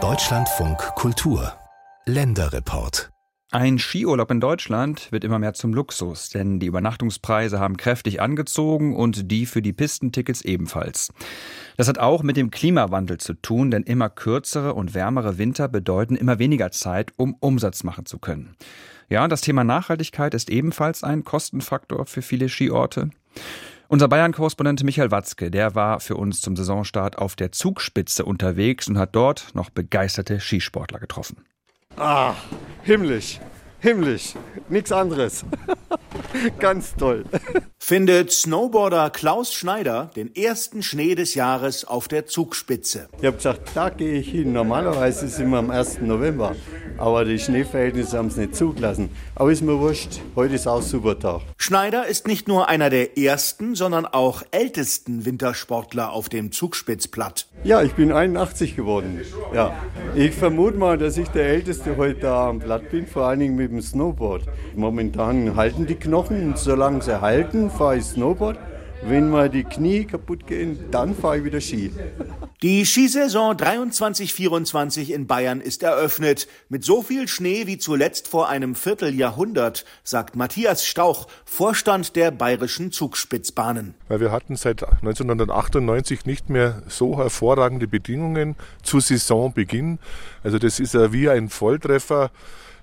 Deutschlandfunk Kultur Länderreport ein Skiurlaub in Deutschland wird immer mehr zum Luxus, denn die Übernachtungspreise haben kräftig angezogen und die für die Pistentickets ebenfalls. Das hat auch mit dem Klimawandel zu tun, denn immer kürzere und wärmere Winter bedeuten immer weniger Zeit, um Umsatz machen zu können. Ja, das Thema Nachhaltigkeit ist ebenfalls ein Kostenfaktor für viele Skiorte. Unser Bayern-Korrespondent Michael Watzke, der war für uns zum Saisonstart auf der Zugspitze unterwegs und hat dort noch begeisterte Skisportler getroffen. Ah, himmlisch, himmlisch, nichts anderes. Ganz toll. Findet Snowboarder Klaus Schneider den ersten Schnee des Jahres auf der Zugspitze. Ich habe gesagt, da gehe ich hin. Normalerweise sind wir am 1. November, aber die Schneeverhältnisse haben es nicht zugelassen. Aber ist mir wurscht, heute ist auch super Tag. Schneider ist nicht nur einer der ersten, sondern auch ältesten Wintersportler auf dem Zugspitzplatt. Ja, ich bin 81 geworden. Ja, ich vermute mal, dass ich der Älteste heute da am Platt bin, vor allen Dingen mit dem Snowboard. Momentan halten die Knochen und solange sie halten, fahre ich Snowboard. Wenn mal die Knie kaputt gehen, dann fahre ich wieder Ski. Die Skisaison 23-24 in Bayern ist eröffnet. Mit so viel Schnee wie zuletzt vor einem Vierteljahrhundert, sagt Matthias Stauch, Vorstand der bayerischen Zugspitzbahnen. Weil wir hatten seit 1998 nicht mehr so hervorragende Bedingungen zu Saisonbeginn. Also das ist ja wie ein Volltreffer.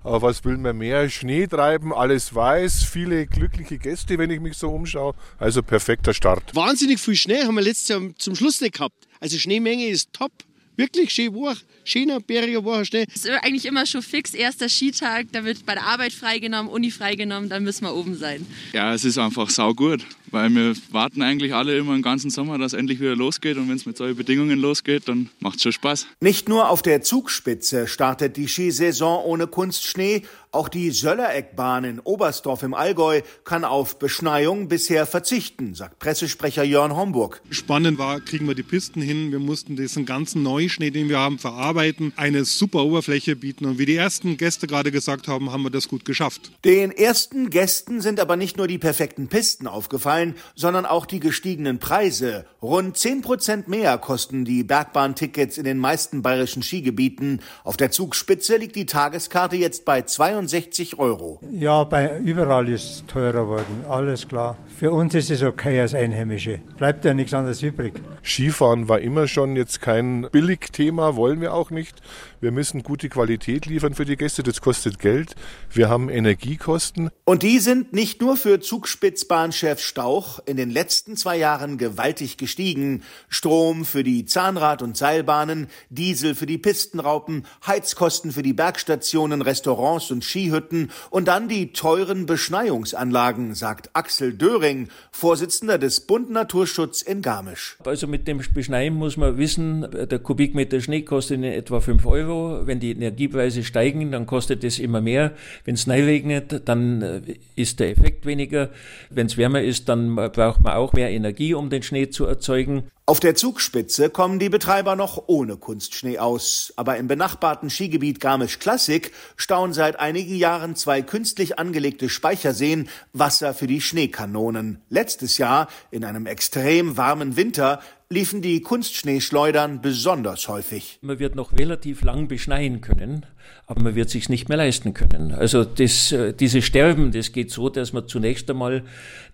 Aber was will man mehr? Schnee treiben, alles weiß, viele glückliche Gäste, wenn ich mich so umschaue. Also perfekter Start. Wahnsinnig viel Schnee haben wir letztes Jahr zum Schluss nicht gehabt. Also Schneemenge ist top. Wirklich schön war, schöner, bäriger war Schnee. Es ist eigentlich immer schon fix, erster Skitag, da wird bei der Arbeit freigenommen, Uni freigenommen, dann müssen wir oben sein. Ja, es ist einfach saugut weil wir warten eigentlich alle immer den ganzen Sommer, dass endlich wieder losgeht und wenn es mit solchen Bedingungen losgeht, dann macht es schon Spaß. Nicht nur auf der Zugspitze startet die Skisaison ohne Kunstschnee, auch die Söllereckbahn in Oberstdorf im Allgäu kann auf Beschneiung bisher verzichten, sagt Pressesprecher Jörn Homburg. Spannend war, kriegen wir die Pisten hin. Wir mussten diesen ganzen Neuschnee, den wir haben, verarbeiten, eine super Oberfläche bieten. Und wie die ersten Gäste gerade gesagt haben, haben wir das gut geschafft. Den ersten Gästen sind aber nicht nur die perfekten Pisten aufgefallen, aufgefallen, sondern auch die gestiegenen Preise. Rund 10 Prozent mehr kosten die Bergbahntickets in den meisten bayerischen Skigebieten. Auf der Zugspitze liegt die Tageskarte jetzt bei 62 Euro. Ja, bei überall ist es teurer geworden, alles klar. Für uns ist es okay als Einheimische. Bleibt ja nichts anderes übrig. Skifahren war immer schon jetzt kein Billigthema, wollen wir auch nicht. Wir müssen gute Qualität liefern für die Gäste, das kostet Geld. Wir haben Energiekosten. Und die sind nicht nur für Zugspitzbahnchef Stauch in den letzten zwei Jahren gewaltig gestiegen. Strom für die Zahnrad- und Seilbahnen, Diesel für die Pistenraupen, Heizkosten für die Bergstationen, Restaurants und Skihütten und dann die teuren Beschneiungsanlagen, sagt Axel Döring, Vorsitzender des Bund Naturschutz in Garmisch. Also mit dem Beschneien muss man wissen, der Kubikmeter Schnee kostet in etwa 5 Euro. Wenn die Energiepreise steigen, dann kostet es immer mehr. Wenn es neu regnet, dann äh, ist der Effekt weniger. Wenn es wärmer ist, dann braucht man auch mehr Energie, um den Schnee zu erzeugen. Auf der Zugspitze kommen die Betreiber noch ohne Kunstschnee aus. Aber im benachbarten Skigebiet Garmisch Klassik stauen seit einigen Jahren zwei künstlich angelegte Speicherseen Wasser für die Schneekanonen. Letztes Jahr, in einem extrem warmen Winter, liefen die Kunstschneeschleudern besonders häufig. Man wird noch relativ lang beschneien können, aber man wird sich nicht mehr leisten können. Also das, äh, diese Sterben, das geht so, dass man zunächst einmal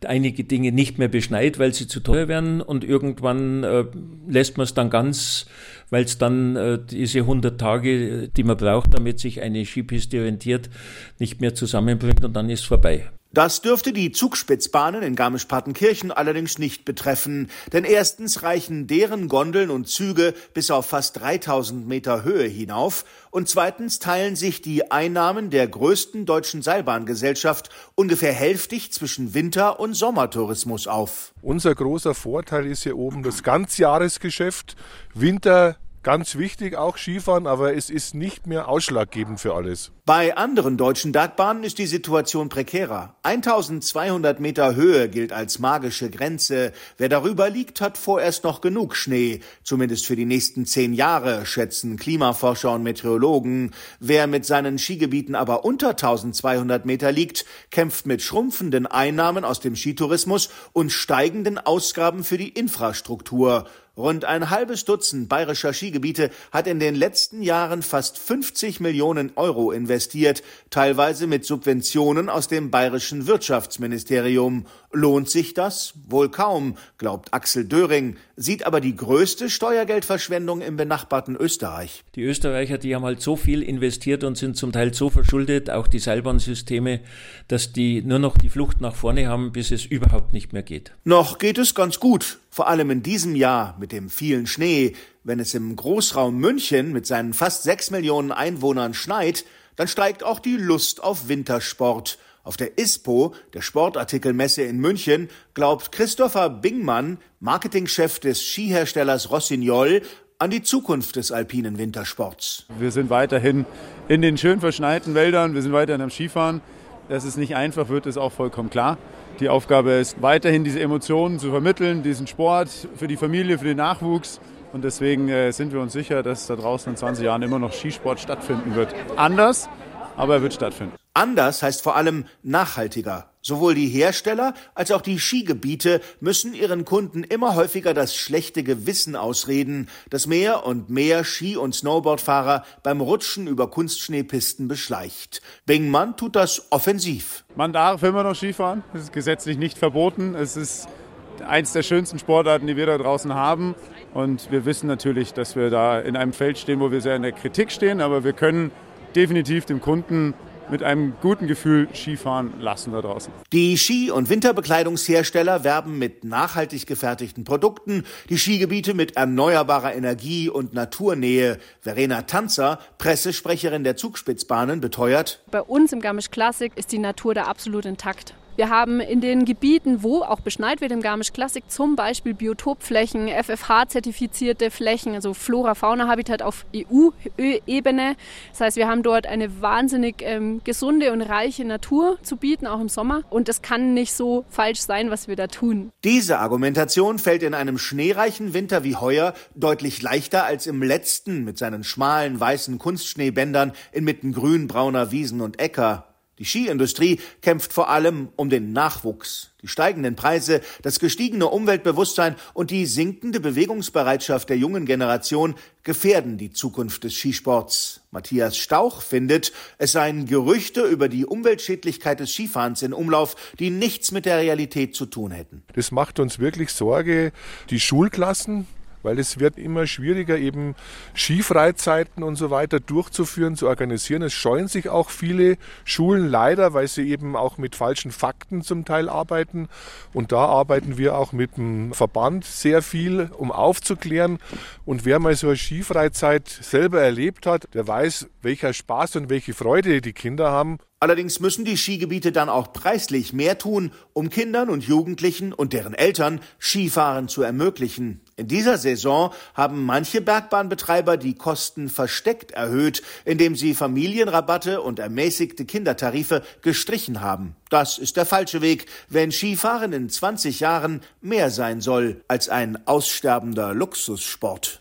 einige Dinge nicht mehr beschneit, weil sie zu teuer werden und irgendwann äh, lässt man es dann ganz, weil es dann äh, diese 100 Tage, die man braucht, damit sich eine Skipiste orientiert, nicht mehr zusammenbringt und dann ist es vorbei. Das dürfte die Zugspitzbahnen in Garmisch-Partenkirchen allerdings nicht betreffen, denn erstens reichen deren Gondeln und Züge bis auf fast 3000 Meter Höhe hinauf und zweitens teilen sich die Einnahmen der größten deutschen Seilbahngesellschaft ungefähr hälftig zwischen Winter- und Sommertourismus auf. Unser großer Vorteil ist hier oben das Ganzjahresgeschäft. Winter Ganz wichtig auch Skifahren, aber es ist nicht mehr ausschlaggebend für alles. Bei anderen deutschen Bergbahnen ist die Situation prekärer. 1200 Meter Höhe gilt als magische Grenze. Wer darüber liegt, hat vorerst noch genug Schnee. Zumindest für die nächsten zehn Jahre, schätzen Klimaforscher und Meteorologen. Wer mit seinen Skigebieten aber unter 1200 Meter liegt, kämpft mit schrumpfenden Einnahmen aus dem Skitourismus und steigenden Ausgaben für die Infrastruktur. Rund ein halbes Dutzend bayerischer Skigebiete hat in den letzten Jahren fast 50 Millionen Euro investiert, teilweise mit Subventionen aus dem bayerischen Wirtschaftsministerium. Lohnt sich das? Wohl kaum, glaubt Axel Döring, sieht aber die größte Steuergeldverschwendung im benachbarten Österreich. Die Österreicher, die haben halt so viel investiert und sind zum Teil so verschuldet, auch die Seilbahnsysteme, dass die nur noch die Flucht nach vorne haben, bis es überhaupt nicht mehr geht. Noch geht es ganz gut, vor allem in diesem Jahr mit dem vielen Schnee. Wenn es im Großraum München mit seinen fast sechs Millionen Einwohnern schneit, dann steigt auch die Lust auf Wintersport. Auf der ISPO, der Sportartikelmesse in München, glaubt Christopher Bingmann, Marketingchef des Skiherstellers Rossignol, an die Zukunft des alpinen Wintersports. Wir sind weiterhin in den schön verschneiten Wäldern, wir sind weiterhin am Skifahren. Dass es nicht einfach wird, ist auch vollkommen klar. Die Aufgabe ist weiterhin diese Emotionen zu vermitteln, diesen Sport für die Familie, für den Nachwuchs. Und deswegen äh, sind wir uns sicher, dass da draußen in 20 Jahren immer noch Skisport stattfinden wird. Anders, aber er wird stattfinden. Anders heißt vor allem nachhaltiger. Sowohl die Hersteller als auch die Skigebiete müssen ihren Kunden immer häufiger das schlechte Gewissen ausreden, das mehr und mehr Ski- und Snowboardfahrer beim Rutschen über Kunstschneepisten beschleicht. Bingmann tut das offensiv. Man darf immer noch Skifahren. Es ist gesetzlich nicht verboten. Es ist eins der schönsten Sportarten, die wir da draußen haben. Und wir wissen natürlich, dass wir da in einem Feld stehen, wo wir sehr in der Kritik stehen, aber wir können definitiv dem Kunden mit einem guten Gefühl Skifahren lassen da draußen. Die Ski- und Winterbekleidungshersteller werben mit nachhaltig gefertigten Produkten, die Skigebiete mit erneuerbarer Energie und Naturnähe. Verena Tanzer, Pressesprecherin der Zugspitzbahnen, beteuert, bei uns im Garmisch Classic ist die Natur da absolut intakt. Wir haben in den Gebieten, wo auch beschneit wird im Garmisch Classic, zum Beispiel Biotopflächen, FFH-zertifizierte Flächen, also Flora-Fauna-Habitat auf EU-Ebene. Das heißt, wir haben dort eine wahnsinnig ähm, gesunde und reiche Natur zu bieten, auch im Sommer. Und es kann nicht so falsch sein, was wir da tun. Diese Argumentation fällt in einem schneereichen Winter wie heuer deutlich leichter als im letzten mit seinen schmalen weißen Kunstschneebändern inmitten grün-brauner Wiesen und Äcker. Die Skiindustrie kämpft vor allem um den Nachwuchs. Die steigenden Preise, das gestiegene Umweltbewusstsein und die sinkende Bewegungsbereitschaft der jungen Generation gefährden die Zukunft des Skisports. Matthias Stauch findet, es seien Gerüchte über die Umweltschädlichkeit des Skifahrens in Umlauf, die nichts mit der Realität zu tun hätten. Das macht uns wirklich Sorge. Die Schulklassen, weil es wird immer schwieriger, eben Skifreizeiten und so weiter durchzuführen, zu organisieren. Es scheuen sich auch viele Schulen leider, weil sie eben auch mit falschen Fakten zum Teil arbeiten. Und da arbeiten wir auch mit dem Verband sehr viel, um aufzuklären. Und wer mal so eine Skifreizeit selber erlebt hat, der weiß, welcher Spaß und welche Freude die Kinder haben. Allerdings müssen die Skigebiete dann auch preislich mehr tun, um Kindern und Jugendlichen und deren Eltern Skifahren zu ermöglichen. In dieser Saison haben manche Bergbahnbetreiber die Kosten versteckt erhöht, indem sie Familienrabatte und ermäßigte Kindertarife gestrichen haben. Das ist der falsche Weg, wenn Skifahren in 20 Jahren mehr sein soll als ein aussterbender Luxussport.